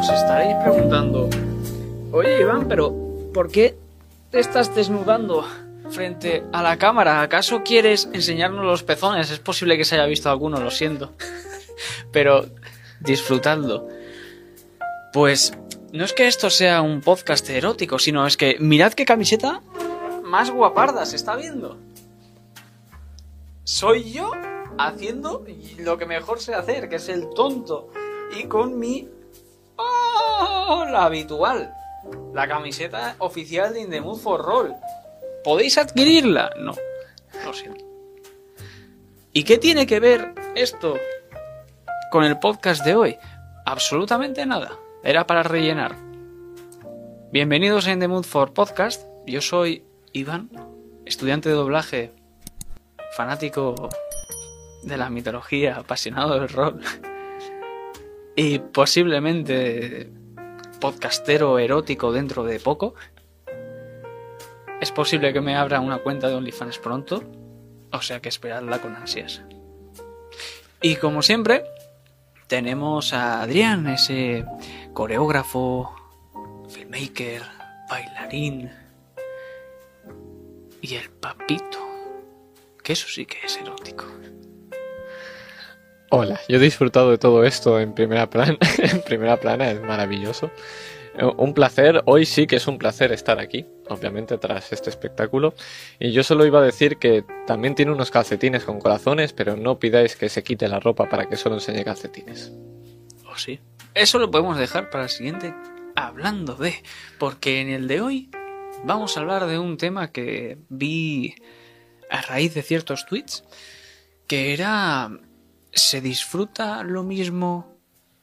Os estaréis preguntando, oye Iván, pero ¿por qué te estás desnudando frente a la cámara? ¿Acaso quieres enseñarnos los pezones? Es posible que se haya visto alguno, lo siento. Pero disfrutadlo. Pues no es que esto sea un podcast erótico, sino es que mirad qué camiseta más guaparda se está viendo. Soy yo haciendo lo que mejor sé hacer, que es el tonto. Y con mi... ¡Oh! La habitual. La camiseta oficial de In the Mood for Roll. ¿Podéis adquirirla? No. Lo siento. ¿Y qué tiene que ver esto con el podcast de hoy? Absolutamente nada. Era para rellenar. Bienvenidos a In the Mood for Podcast. Yo soy Iván, estudiante de doblaje, fanático de la mitología, apasionado del rol y posiblemente podcastero erótico dentro de poco. Es posible que me abra una cuenta de OnlyFans pronto, o sea que esperadla con ansias. Y como siempre, tenemos a Adrián, ese coreógrafo, filmmaker, bailarín y el papito, que eso sí que es erótico. Hola, yo he disfrutado de todo esto en primera plana, en primera plana es maravilloso. Eh, Un placer, hoy sí que es un placer estar aquí, obviamente tras este espectáculo. Y yo solo iba a decir que también tiene unos calcetines con corazones, pero no pidáis que se quite la ropa para que solo enseñe calcetines. ¿O sí? Eso lo podemos dejar para el siguiente hablando de, porque en el de hoy vamos a hablar de un tema que vi a raíz de ciertos tweets, que era ¿se disfruta lo mismo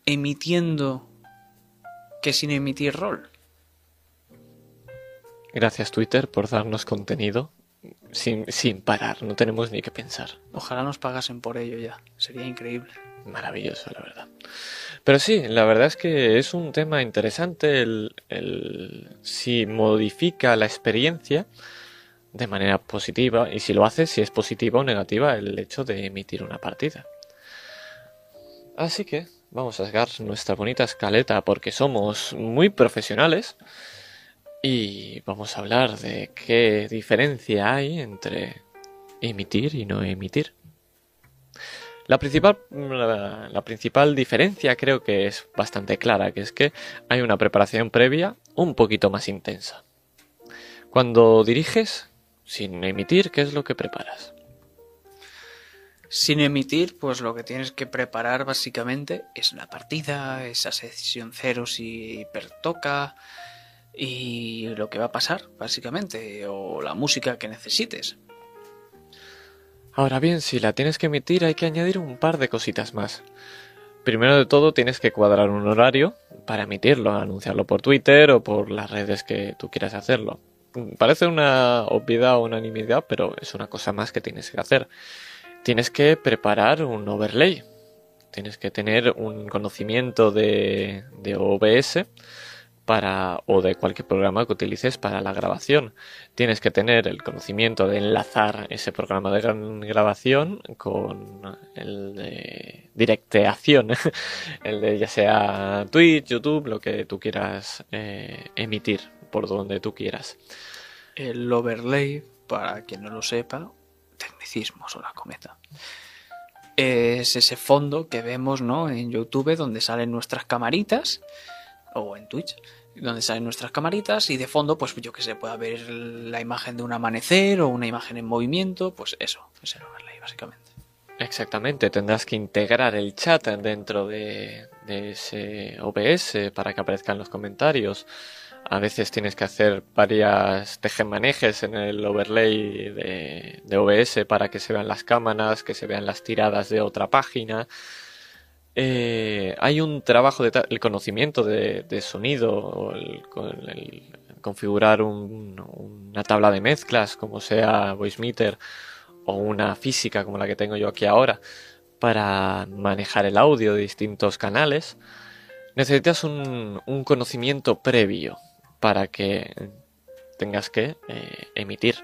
emitiendo que sin emitir rol? Gracias Twitter por darnos contenido sin, sin parar, no tenemos ni que pensar. Ojalá nos pagasen por ello ya, sería increíble. Maravilloso, la verdad. Pero sí, la verdad es que es un tema interesante el, el si modifica la experiencia de manera positiva y si lo hace, si es positiva o negativa el hecho de emitir una partida. Así que vamos a sacar nuestra bonita escaleta porque somos muy profesionales y vamos a hablar de qué diferencia hay entre emitir y no emitir. La principal, la, la principal diferencia creo que es bastante clara, que es que hay una preparación previa un poquito más intensa. Cuando diriges, sin emitir, ¿qué es lo que preparas? Sin emitir, pues lo que tienes que preparar básicamente es la partida, esa sesión cero si pertoca y lo que va a pasar, básicamente, o la música que necesites. Ahora bien, si la tienes que emitir hay que añadir un par de cositas más. Primero de todo tienes que cuadrar un horario para emitirlo, anunciarlo por Twitter o por las redes que tú quieras hacerlo. Parece una obviedad o unanimidad, pero es una cosa más que tienes que hacer. Tienes que preparar un overlay. Tienes que tener un conocimiento de, OBS para, o de cualquier programa que utilices para la grabación. Tienes que tener el conocimiento de enlazar ese programa de grabación con el de directeación, el de ya sea Twitch, YouTube, lo que tú quieras eh, emitir por donde tú quieras. El overlay, para quien no lo sepa, tecnicismos o la cometa. Es ese fondo que vemos ¿no? en YouTube donde salen nuestras camaritas, o en Twitch, donde salen nuestras camaritas y de fondo, pues yo que sé, puede haber la imagen de un amanecer o una imagen en movimiento, pues eso, es el overlay básicamente. Exactamente, tendrás que integrar el chat dentro de, de ese OBS para que aparezcan los comentarios. A veces tienes que hacer varias tejemanejes en el overlay de, OBS para que se vean las cámaras, que se vean las tiradas de otra página. Eh, hay un trabajo de el conocimiento de, sonido, el, con el configurar un- una tabla de mezclas, como sea VoiceMeter, o una física como la que tengo yo aquí ahora, para manejar el audio de distintos canales. Necesitas un conocimiento previo para que tengas que eh, emitir.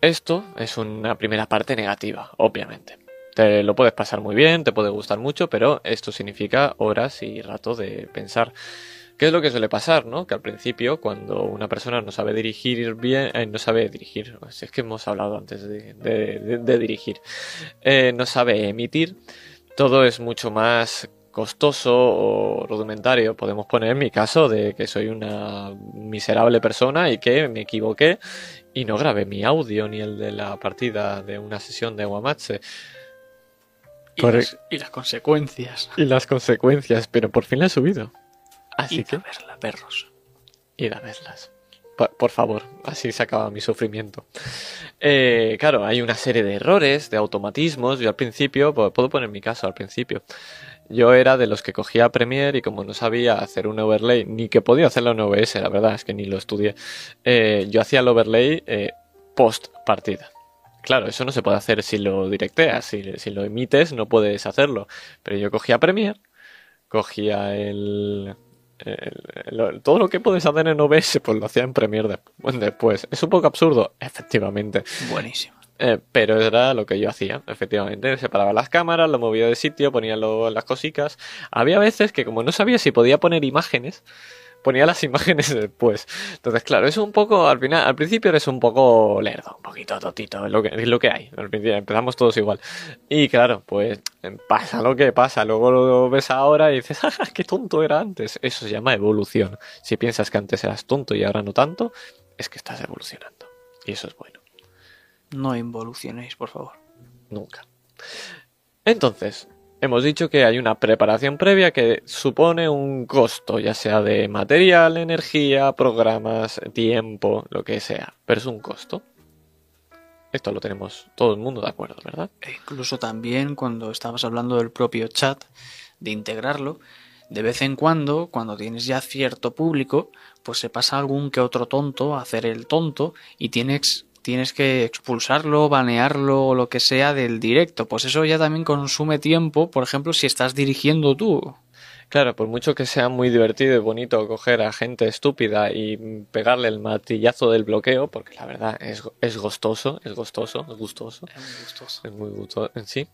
Esto es una primera parte negativa, obviamente. Te lo puedes pasar muy bien, te puede gustar mucho, pero esto significa horas y rato de pensar. ¿Qué es lo que suele pasar, no? Que al principio, cuando una persona no sabe dirigir bien, eh, no sabe dirigir, es que hemos hablado antes de dirigir, eh, no sabe emitir, todo es mucho más costoso o rudimentario. Podemos poner mi caso de que soy una miserable persona y que me equivoqué y no grabé mi audio ni el de la partida de una sesión de Guamache. Y, las, y las consecuencias. Y las consecuencias, pero por fin la he subido. Así y que a verla, perros. ir a verlas. Por, por favor, así se acaba mi sufrimiento. Eh, claro, hay una serie de errores, de automatismos. Yo al principio, pu- puedo poner mi caso al principio. Yo era de los que cogía Premiere y como no sabía hacer un overlay, ni que podía hacerlo en OBS, la verdad es que ni lo estudié, eh, yo hacía el overlay eh, post partida. Claro, eso no se puede hacer si lo directeas, si, si lo emites no puedes hacerlo. Pero yo cogía Premiere, cogía el, todo lo que puedes hacer en OBS, pues lo hacía en Premiere de- después. Es un poco absurdo, efectivamente. Buenísimo. Eh, pero era lo que yo hacía, efectivamente. Separaba las cámaras, lo movía de sitio, ponía las cositas. Había veces que como no sabía si podía poner imágenes, ponía las imágenes después. Entonces, claro, es un poco, al final, al principio eres un poco lerdo, un poquito totito, es lo que, es lo que hay. Al principio empezamos todos igual. Y claro, pues eh, pasa lo que pasa. Luego lo ves ahora y dices, ¡ah, qué tonto era antes! Eso se llama evolución. Si piensas que antes eras tonto y ahora no tanto, es que estás evolucionando. Y eso es bueno. No involucionéis, por favor. Nunca. Entonces, hemos dicho que hay una preparación previa que supone un costo, ya sea de material, energía, programas, tiempo, lo que sea. Pero es un costo. Esto lo tenemos todo el mundo de acuerdo, ¿verdad? E incluso también cuando estabas hablando del propio chat, de integrarlo, de vez en cuando, cuando tienes ya cierto público, pues se pasa algún que otro tonto a hacer el tonto y tienes, tienes que expulsarlo, banearlo o lo que sea del directo. Pues eso ya también consume tiempo, por ejemplo, si estás dirigiendo tú. Claro, por mucho que sea muy divertido y bonito coger a gente estúpida y pegarle el martillazo del bloqueo, porque la verdad es, es gustoso, es gustoso, es gustoso. Es muy gustoso. Es muy gusto en sí.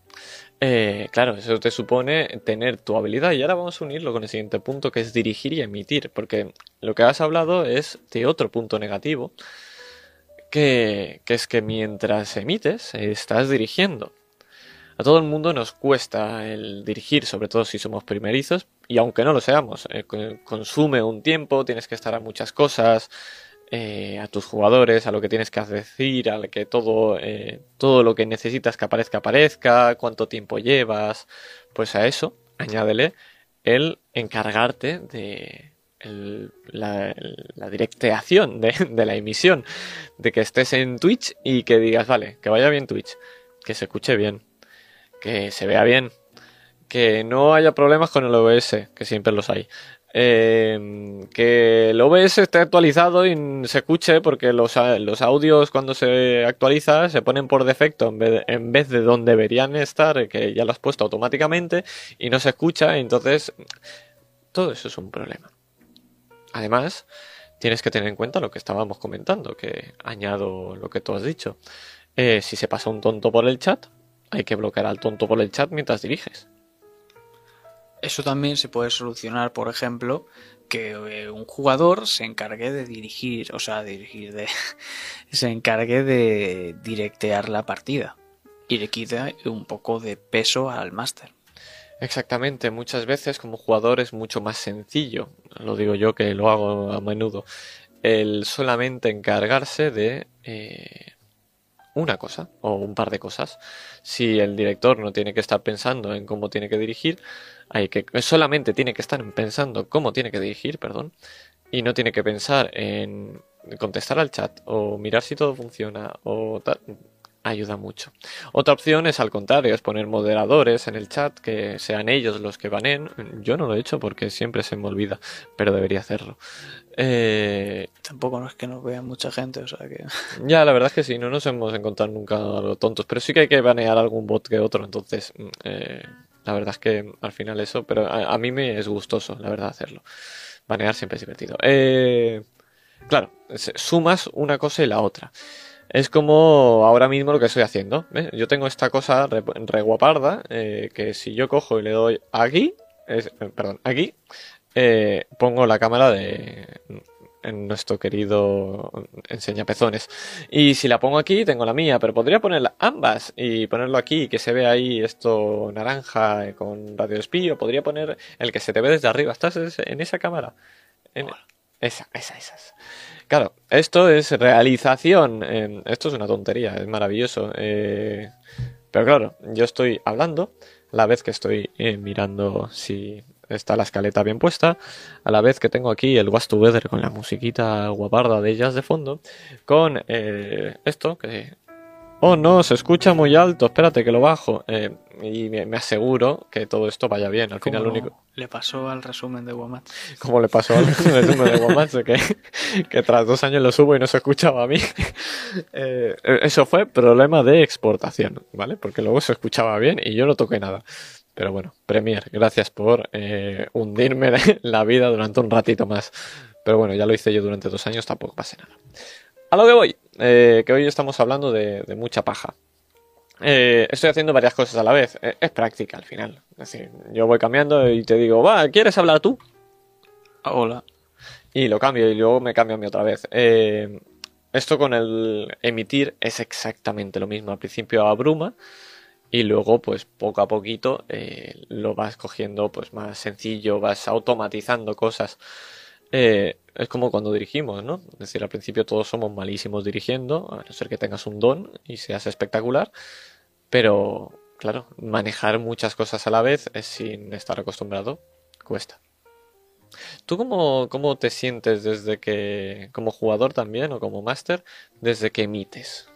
Eh, claro, eso te supone tener tu habilidad y ahora vamos a unirlo con el siguiente punto que es dirigir y emitir, porque lo que has hablado es de otro punto negativo, que, es que mientras emites estás dirigiendo. A todo el mundo nos cuesta el dirigir, sobre todo si somos primerizos, y aunque no lo seamos, eh, co- consume un tiempo, tienes que estar a muchas cosas, eh, a tus jugadores, a lo que tienes que decir, a que todo, eh, todo lo que necesitas que aparezca, aparezca, cuánto tiempo llevas, pues a eso añádele el encargarte de la, la directeación de, la emisión, de que estés en Twitch y que digas, vale, que vaya bien Twitch, que se escuche bien, que se vea bien, que no haya problemas con el OBS, que siempre los hay. Eh, que el OBS esté actualizado y se escuche porque los, los audios cuando se actualiza se ponen por defecto en vez, en vez de donde deberían estar, que ya lo has puesto automáticamente y no se escucha, entonces todo eso es un problema. Además, tienes que tener en cuenta lo que estábamos comentando, que añado lo que tú has dicho. Eh, si se pasa un tonto por el chat, hay que bloquear al tonto por el chat mientras diriges. Eso también se puede solucionar, por ejemplo, que eh, un jugador se encargue de dirigir, o sea, dirigir de se encargue de directear la partida y le quite un poco de peso al máster. Exactamente, muchas veces como jugador es mucho más sencillo, lo digo yo que lo hago a menudo, el solamente encargarse de eh, una cosa o un par de cosas. Si el director no tiene que estar pensando en cómo tiene que dirigir, hay que solamente tiene que estar pensando cómo tiene que dirigir, perdón, y no tiene que pensar en contestar al chat o mirar si todo funciona o tal. Ayuda mucho. Otra opción es al contrario, es poner moderadores en el chat, que sean ellos los que banen. Yo no lo he hecho porque siempre se me olvida, pero debería hacerlo. Eh, Tampoco no es que nos vea mucha gente, o sea que ya, la verdad es que sí, no nos hemos encontrado nunca algo tontos, pero sí que hay que banear algún bot que otro, entonces mm, eh, la verdad es que al final eso, pero a, a mí me es gustoso, la verdad, hacerlo. Banear siempre es divertido. Eh, claro, sumas una cosa y la otra. Es como ahora mismo lo que estoy haciendo. Yo tengo esta cosa re, re guaparda eh, que si yo cojo y le doy aquí, eh, perdón, aquí, eh, pongo la cámara de en nuestro querido enseñapezones. Y si la pongo aquí, tengo la mía, pero podría poner ambas y ponerlo aquí, que se ve ahí esto naranja eh, con radio espío. Podría poner el que se te ve desde arriba. ¿Estás es- en esa cámara? Esa, esa, esas. Claro, esto es realización. eh, esto es una tontería, es maravilloso. eh, pero claro, yo estoy hablando a la vez que estoy eh, mirando si está la escaleta bien puesta, a la vez que tengo aquí el Was Together con la musiquita guaparda de ellas de fondo, con eh, esto que... Oh no, se escucha muy alto, espérate que lo bajo. eh, y me, aseguro que todo esto vaya bien. Al final lo único... le pasó al resumen de Womat. Como le pasó al resumen de Guamatsu, que, que tras dos años lo subo y no se escuchaba a mí. Eh, eso fue problema de exportación, ¿vale? Porque luego se escuchaba bien y yo no toqué nada. Pero bueno, Premier, gracias por eh, hundirme la vida durante un ratito más. Pero bueno, ya lo hice yo durante dos años, tampoco pasa nada. A lo que voy, eh, que hoy estamos hablando de, de mucha paja. Eh, estoy haciendo varias cosas a la vez. Eh, es práctica al final. Es decir, yo voy cambiando y te digo, va, ¿quieres hablar tú? Hola. y lo cambio y luego me cambio a mí otra vez. Eh, esto con el emitir es exactamente lo mismo. Al principio abruma y luego pues poco a poquito lo vas cogiendo pues más sencillo, vas automatizando cosas. Eh, es como cuando dirigimos, ¿no? Es decir, al principio todos somos malísimos dirigiendo, a no ser que tengas un don y seas espectacular, pero claro, manejar muchas cosas a la vez sin estar acostumbrado cuesta. ¿Tú cómo, cómo te sientes desde que, como jugador también o como máster, desde que emites?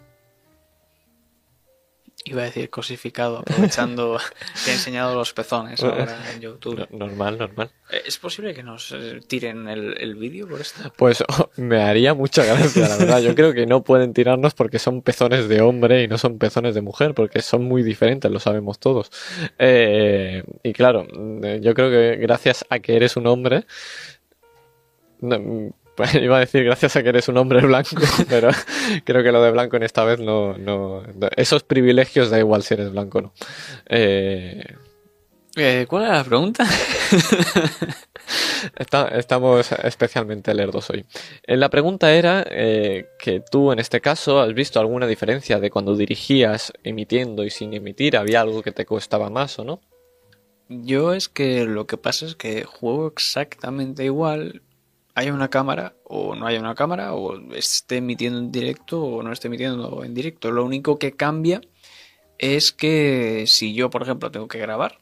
Iba a decir cosificado, aprovechando que he enseñado los pezones ahora en YouTube. No- normal, normal. Eh, ¿Es posible que nos eh, tiren el, el vídeo por esto? Pues oh, me haría mucha gracia, la verdad. Yo creo que no pueden tirarnos porque son pezones de hombre y no son pezones de mujer, porque son muy diferentes, lo sabemos todos. Eh, y claro, yo creo que gracias a que eres un hombre, pues iba a decir gracias a que eres un hombre blanco, pero creo que lo de blanco en esta vez no, no, no- esos privilegios da igual si eres blanco o no. Eh, Eh, ¿Cuál era la pregunta? Está- estamos especialmente lerdos hoy. Eh, La pregunta era eh, que tú en este caso has visto alguna diferencia de cuando dirigías emitiendo y sin emitir, había algo que te costaba más o no? Yo es que lo que pasa es que juego exactamente igual. Haya una cámara o no haya una cámara, o esté emitiendo en directo o no esté emitiendo en directo. Lo único que cambia es que si yo, por ejemplo, tengo que grabar,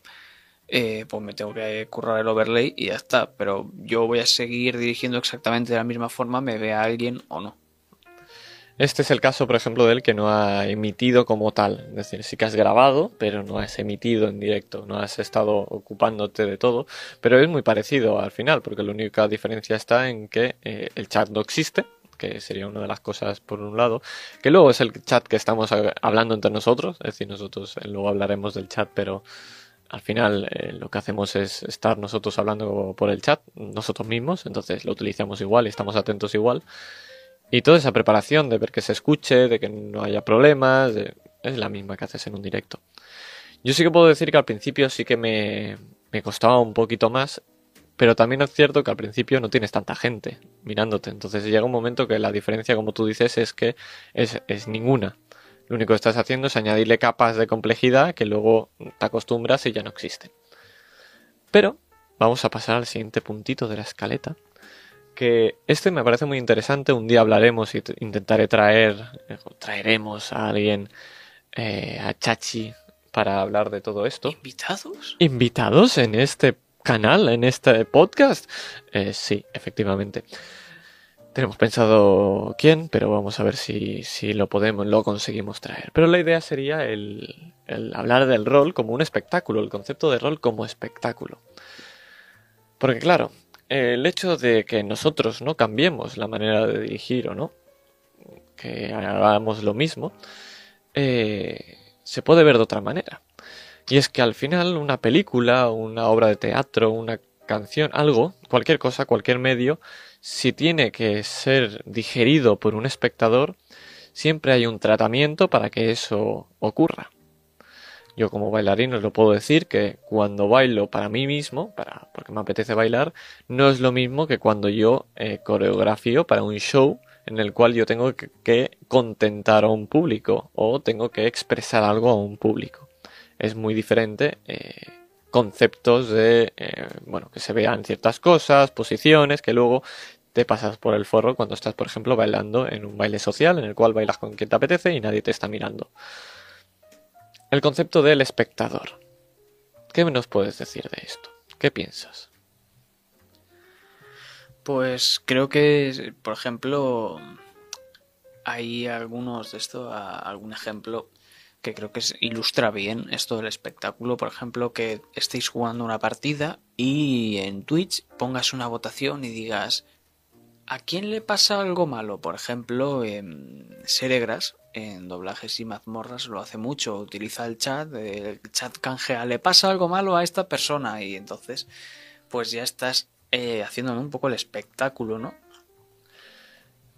eh, pues me tengo que currar el overlay y ya está. Pero yo voy a seguir dirigiendo exactamente de la misma forma, me vea alguien o no. Este es el caso, por ejemplo, del que no ha emitido como tal. Es decir, sí que has grabado, pero no has emitido en directo, no has estado ocupándote de todo. Pero es muy parecido al final, porque la única diferencia está en que eh, el chat no existe, que sería una de las cosas por un lado, que luego es el chat que estamos hablando entre nosotros, es decir, nosotros eh, luego hablaremos del chat, pero al final eh, lo que hacemos es estar nosotros hablando por el chat, nosotros mismos, entonces lo utilizamos igual y estamos atentos igual. Y toda esa preparación de ver que se escuche, de que no haya problemas, es la misma que haces en un directo. Yo sí que puedo decir que al principio sí que me, me costaba un poquito más, pero también es cierto que al principio no tienes tanta gente mirándote. Entonces llega un momento que la diferencia, como tú dices, es que es, es ninguna. Lo único que estás haciendo es añadirle capas de complejidad que luego te acostumbras y ya no existen. Pero vamos a pasar al siguiente puntito de la escaleta, que este me parece muy interesante. Un día hablaremos y intentaré traer, eh, traeremos a alguien, eh, a Chachi, para hablar de todo esto. ¿Invitados? ¿Invitados en este canal, en este podcast? Eh, sí, efectivamente. Tenemos pensado quién, pero vamos a ver si, si lo podemos, lo conseguimos traer. Pero la idea sería el, el hablar del rol como un espectáculo, el concepto de rol como espectáculo. Porque claro, el hecho de que nosotros no cambiemos la manera de dirigir o no, que hagamos lo mismo, eh, se puede ver de otra manera. Y es que al final una película, una obra de teatro, una canción, algo, cualquier cosa, cualquier medio, si tiene que ser digerido por un espectador, siempre hay un tratamiento para que eso ocurra. Yo como bailarín os lo puedo decir que cuando bailo para mí mismo, para, porque me apetece bailar, no es lo mismo que cuando yo eh, coreografío para un show en el cual yo tengo que, contentar a un público o tengo que expresar algo a un público. Es muy diferente eh, conceptos de, eh, bueno, que se vean ciertas cosas, posiciones, que luego te pasas por el forro cuando estás, por ejemplo, bailando en un baile social en el cual bailas con quien te apetece y nadie te está mirando. El concepto del espectador. ¿Qué nos puedes decir de esto? ¿Qué piensas? Pues creo que, por ejemplo, hay algunos de esto, algún ejemplo que creo que ilustra bien esto del espectáculo. Por ejemplo, que estéis jugando una partida y en Twitch pongas una votación y digas ¿a quién le pasa algo malo? Por ejemplo, en Seregras en doblajes y mazmorras lo hace mucho, utiliza el chat, el chat canjea, le pasa algo malo a esta persona y entonces pues ya estás eh, un poco el espectáculo, ¿no?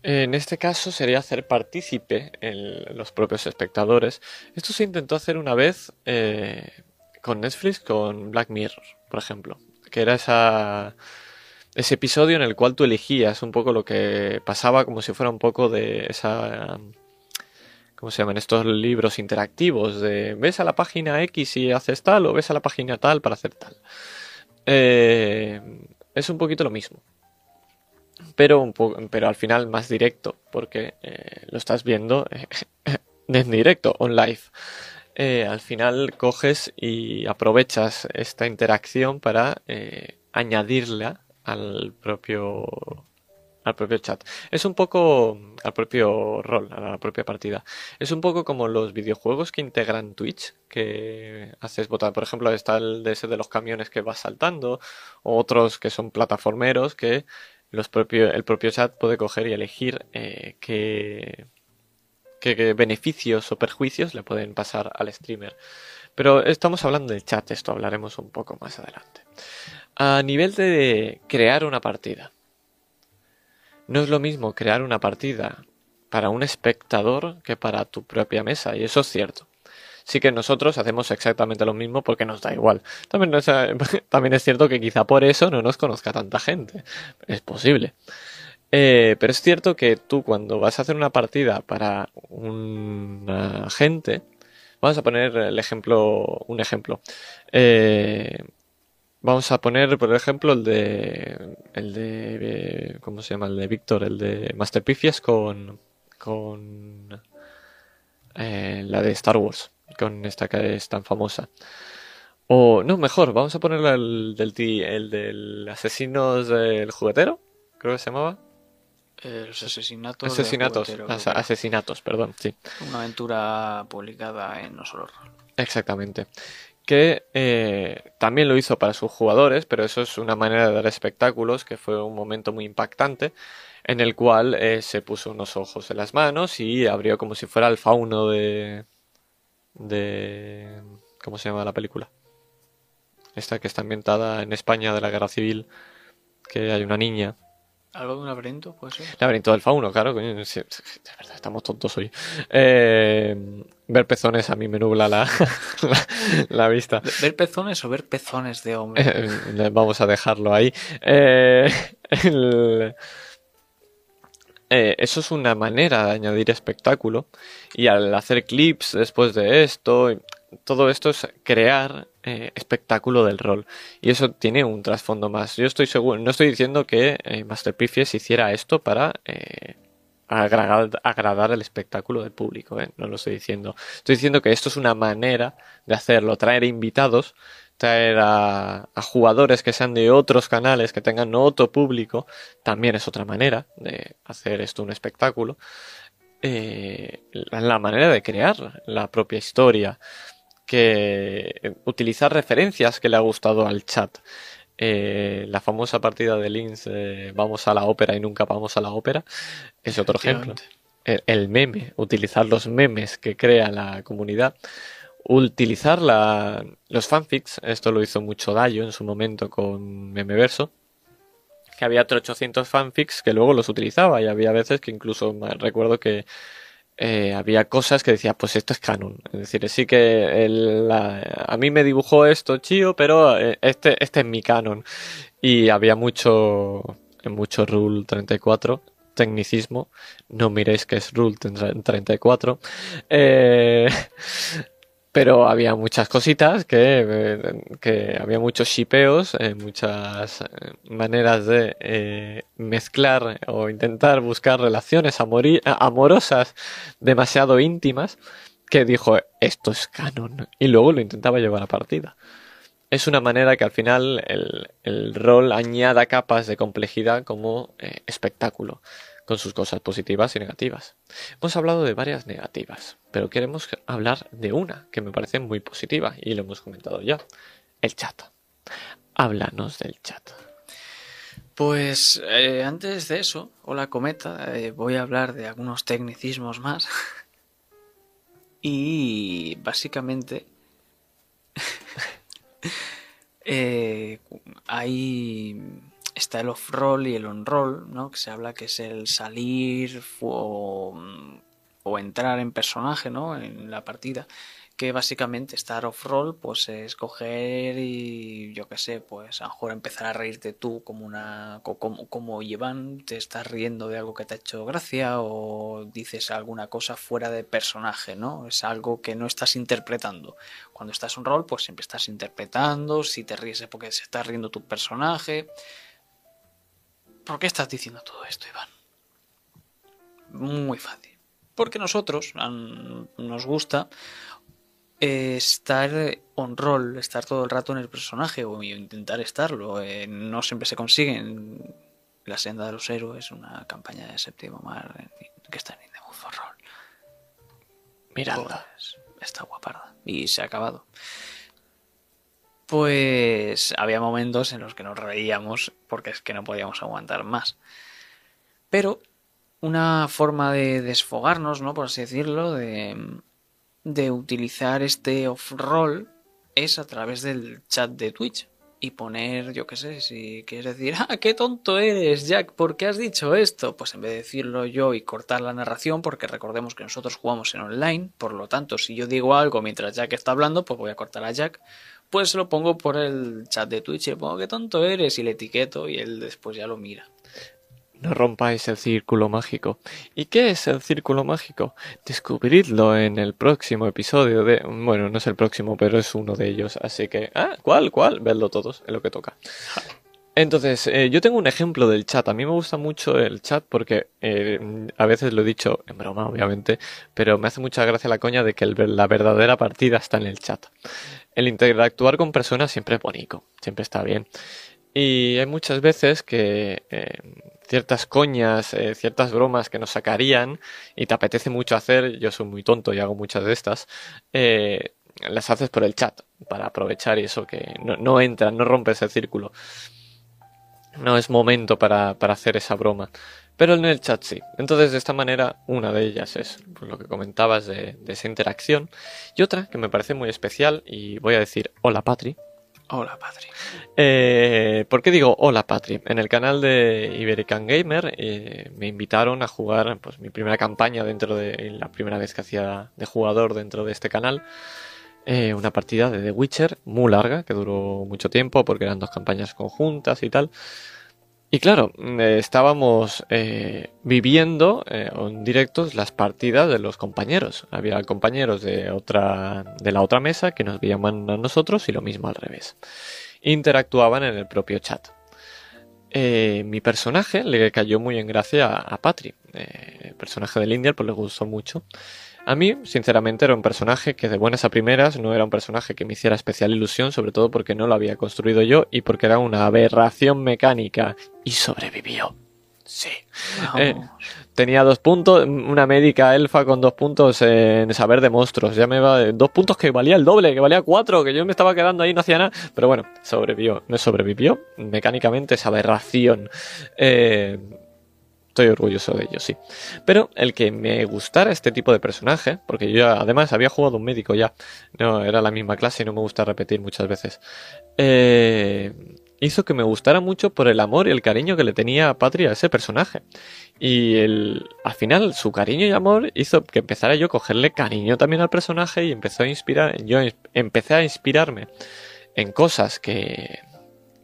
En este caso sería hacer partícipe en los propios espectadores. Esto se intentó hacer una vez eh, con Netflix, con Black Mirror, por ejemplo, que era esa ese episodio en el cual tú elegías un poco lo que pasaba como si fuera un poco de esa ¿cómo se llaman? Estos libros interactivos de ves a la página X y haces tal o ves a la página tal para hacer tal. Eh, es un poquito lo mismo. Pero, pero al final más directo, porque eh, lo estás viendo en directo, on live. Eh, al final coges y aprovechas esta interacción para añadirla al propio al propio chat. Es un poco al propio rol, a la propia partida. Es un poco como los videojuegos que integran Twitch, que haces votar. Por ejemplo, está el de ese de los camiones que vas saltando, o otros que son plataformeros que los propio, el propio chat puede coger y elegir eh, qué, qué beneficios o perjuicios le pueden pasar al streamer. Pero estamos hablando del chat, esto hablaremos un poco más adelante. A nivel de crear una partida. No es lo mismo crear una partida para un espectador que para tu propia mesa, y eso es cierto. Sí que nosotros hacemos exactamente lo mismo porque nos da igual. También, es, cierto que quizá por eso no nos conozca tanta gente. Es posible. Eh, pero es cierto que tú cuando vas a hacer una partida para una gente, vamos a poner el ejemplo, un ejemplo. Eh, Vamos a poner, por ejemplo, el de. El de. ¿Cómo se llama? El de Víctor, el de Masterpifies con. Con. Eh, la de Star Wars. Con esta que es tan famosa. O. No, mejor, vamos a poner el del, el del Asesinos del Juguetero. Creo que se llamaba. Eh, los asesinatos. Asesinatos. asesinatos, perdón, sí. Una aventura publicada en No Solo Rol. Exactamente que eh, también lo hizo para sus jugadores, pero eso es una manera de dar espectáculos, que fue un momento muy impactante, en el cual eh, se puso unos ojos en las manos y abrió como si fuera el fauno de... de... ¿Cómo se llama la película? Esta que está ambientada en España de la Guerra Civil, que hay una niña ¿Algo de un laberinto, puede ser? Laberinto del fauno, claro, coño. de verdad, estamos tontos hoy. Eh, ver pezones a mí me nubla la, la, vista. ¿Ver pezones o ver pezones de hombre? Eh, vamos a dejarlo ahí. Eh, eso es una manera de añadir espectáculo. Y al hacer clips después de esto, todo esto es crear eh, espectáculo del rol. Y eso tiene un trasfondo más. Yo estoy seguro, no estoy diciendo que eh, hiciera esto para eh, agradar, el espectáculo del público, no lo estoy diciendo. Estoy diciendo que esto es una manera de hacerlo, traer invitados, traer a, jugadores que sean de otros canales, que tengan otro público, también es otra manera de hacer esto un espectáculo. la manera de crear la propia historia que utilizar referencias que le ha gustado al chat. Eh, la famosa partida de Linz, vamos a la ópera y nunca vamos a la ópera, es otro ejemplo. El, meme, utilizar los memes que crea la comunidad, utilizar la, los fanfics, esto lo hizo mucho Dayo en su momento con Memeverso, que había 800 fanfics que luego los utilizaba y había veces que incluso recuerdo que eh, había cosas que decía, pues esto es canon. Es decir, sí que el- la- a mí me dibujó esto chío, pero eh, este, este es mi canon. Y había mucho, mucho Rule 34, tecnicismo. No miréis que es Rule 34. Eh, pero había muchas cositas que, eh, que había muchos shipeos, eh, muchas eh, maneras de mezclar o intentar buscar relaciones amorosas demasiado íntimas que dijo esto es canon y luego lo intentaba llevar a partida. Es una manera que al final el, el rol añada capas de complejidad como espectáculo, con sus cosas positivas y negativas. Hemos hablado de varias negativas, pero queremos hablar de una que me parece muy positiva y lo hemos comentado ya, el chat. Háblanos del chat. Pues eh, antes de eso, hola cometa, eh, voy a hablar de algunos tecnicismos más. y básicamente eh, hay está el off-roll y el on-roll, ¿no? Que se habla que es el salir o, o entrar en personaje, ¿no? En la partida que básicamente estar off-roll pues es coger y yo qué sé, pues a lo mejor empezar a reírte tú como una co- como, como Iván, te estás riendo de algo que te ha hecho gracia o dices alguna cosa fuera de personaje, ¿no? Es algo que no estás interpretando. Cuando estás on rol, pues siempre estás interpretando, si te ríes es porque se está riendo tu personaje. ¿Por qué estás diciendo todo esto, Iván? Muy fácil. Porque nosotros an- nos gusta eh, estar on roll, estar todo el rato en el personaje o intentar estarlo. Eh, no siempre se consigue. La senda de los héroes, una campaña de séptimo mar que está en In the Mood for Roll. Pues, está guaparda. Y se ha acabado. Pues había momentos en los que nos reíamos porque es que no podíamos aguantar más. Pero una forma de desfogarnos, ¿no? Por así decirlo, de, de utilizar este off-roll es a través del chat de Twitch. Y poner, yo qué sé, si quieres decir, ah, qué tonto eres, Jack, ¿por qué has dicho esto? Pues en vez de decirlo yo y cortar la narración, porque recordemos que nosotros jugamos en online, por lo tanto, si yo digo algo mientras Jack está hablando, pues voy a cortar a Jack, pues lo pongo por el chat de Twitch le pongo, qué tonto eres, y le etiqueto y él después ya lo mira. No rompáis el círculo mágico. ¿Y qué es el círculo mágico? Descubridlo en el próximo episodio de... Bueno, no es el próximo, pero es uno de ellos. Así que... Ah, ¿cuál? ¿Cuál? Vedlo todos, es lo que toca. Entonces, eh, yo tengo un ejemplo del chat. A mí me gusta mucho el chat porque eh, a veces lo he dicho en broma, obviamente, pero me hace mucha gracia la coña de que la verdadera partida está en el chat. El interactuar con personas siempre es bonito, siempre está bien. Y hay muchas veces que eh, ciertas coñas, ciertas bromas que nos sacarían y te apetece mucho hacer, yo soy muy tonto y hago muchas de estas, las haces por el chat para aprovechar y eso que no entran, no rompes el círculo. No es momento para, para hacer esa broma. Pero en el chat sí. Entonces, de esta manera, una de ellas es pues, lo que comentabas de, de esa interacción. Y otra que me parece muy especial, y voy a decir hola Patri. Hola, padre. Eh, ¿Por qué digo hola Patri? En el canal de Iberican Gamer eh, me invitaron a jugar pues, mi primera campaña dentro de la primera vez que hacía de jugador dentro de este canal. Eh, una partida de The Witcher muy larga, que duró mucho tiempo porque eran dos campañas conjuntas y tal. Y claro, eh, estábamos eh, viviendo en directos las partidas de los compañeros. Había compañeros de otra de la otra mesa que nos veían a nosotros y lo mismo al revés. Interactuaban en el propio chat. Mi personaje le cayó muy en gracia a, Patri. El personaje del Indial pues le gustó mucho. A mí, sinceramente, era un personaje que de buenas a primeras no era un personaje que me hiciera especial ilusión, sobre todo porque no lo había construido yo y porque era una aberración mecánica y sobrevivió. Sí. Eh, tenía dos puntos, una médica elfa con dos puntos en saber de monstruos. Ya me va, dos puntos que valía el doble, que valía cuatro, que yo me estaba quedando ahí, no hacía nada. Pero bueno, sobrevivió, no sobrevivió. Mecánicamente esa aberración. Eh, estoy orgulloso de ello, sí. Pero el que me gustara este tipo de personaje, porque yo además había jugado un médico ya, no era la misma clase y no me gusta repetir muchas veces. Eh, hizo que me gustara mucho por el amor y el cariño que le tenía a Patria a ese personaje. Y el, al final su cariño y amor hizo que empezara yo a cogerle cariño también al personaje y empezó a inspirar, yo empecé a inspirarme en cosas que,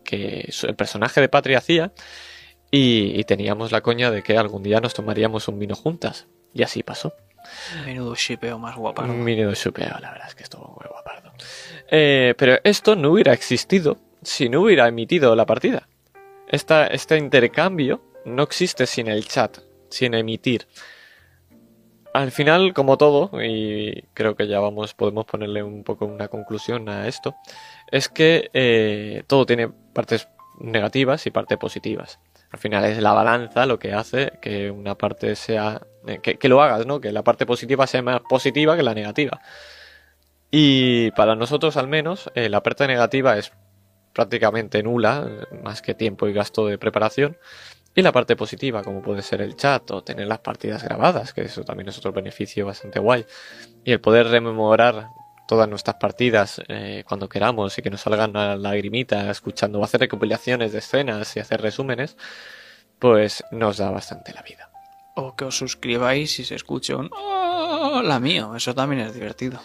que el personaje de Patria hacía y, teníamos la coña de que algún día nos tomaríamos un vino juntas. Y así pasó. Menudo shipeo más guapardo. Menudo shipeo, la verdad es que estuvo muy guapardo. Eh, pero esto no hubiera existido si no hubiera emitido la partida. Esta, este intercambio no existe sin el chat, sin emitir. Al final, como todo, y creo que ya vamos, podemos ponerle un poco una conclusión a esto, es que eh, todo tiene partes negativas y partes positivas. Al final es la balanza lo que hace que una parte sea. Eh, que, lo hagas, ¿no? Que la parte positiva sea más positiva que la negativa. Y para nosotros, al menos, eh, la parte negativa es prácticamente nula, más que tiempo y gasto de preparación. Y la parte positiva, como puede ser el chat o tener las partidas grabadas, que eso también es otro beneficio bastante guay. Y el poder rememorar todas nuestras partidas eh, cuando queramos y que nos salgan la lagrimita escuchando o hacer recopilaciones de escenas y hacer resúmenes, pues nos da bastante la vida. O que os suscribáis y se escuche un hola mío, eso también es divertido.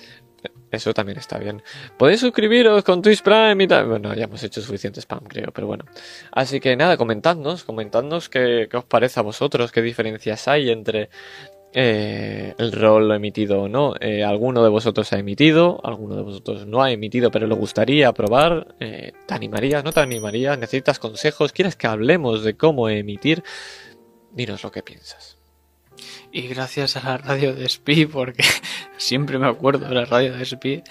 Eso también está bien. Podéis suscribiros con Twitch Prime y tal. Bueno, ya hemos hecho suficiente spam, creo, pero bueno. Así que nada, comentadnos, comentadnos qué, qué os parece a vosotros, qué diferencias hay entre eh, el rol emitido o no. Eh, alguno de vosotros ha emitido, alguno de vosotros no ha emitido, pero le gustaría probar. Eh, ¿Te animarías? ¿No te animarías? ¿Necesitas consejos? ¿Quieres que hablemos de cómo emitir? Dinos lo que piensas. Y gracias a la radio de Spi, porque siempre me acuerdo de la radio de Spi,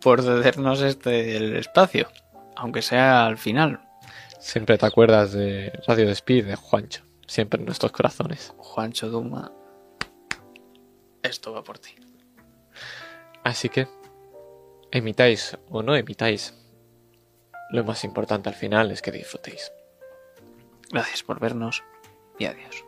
por cedernos este el espacio, aunque sea al final. Siempre te acuerdas de Radio de Spi, de Juancho, siempre en nuestros corazones. Juancho Duma, esto va por ti. Así que, emitáis o no emitáis, lo más importante al final es que disfrutéis. Gracias por vernos y adiós.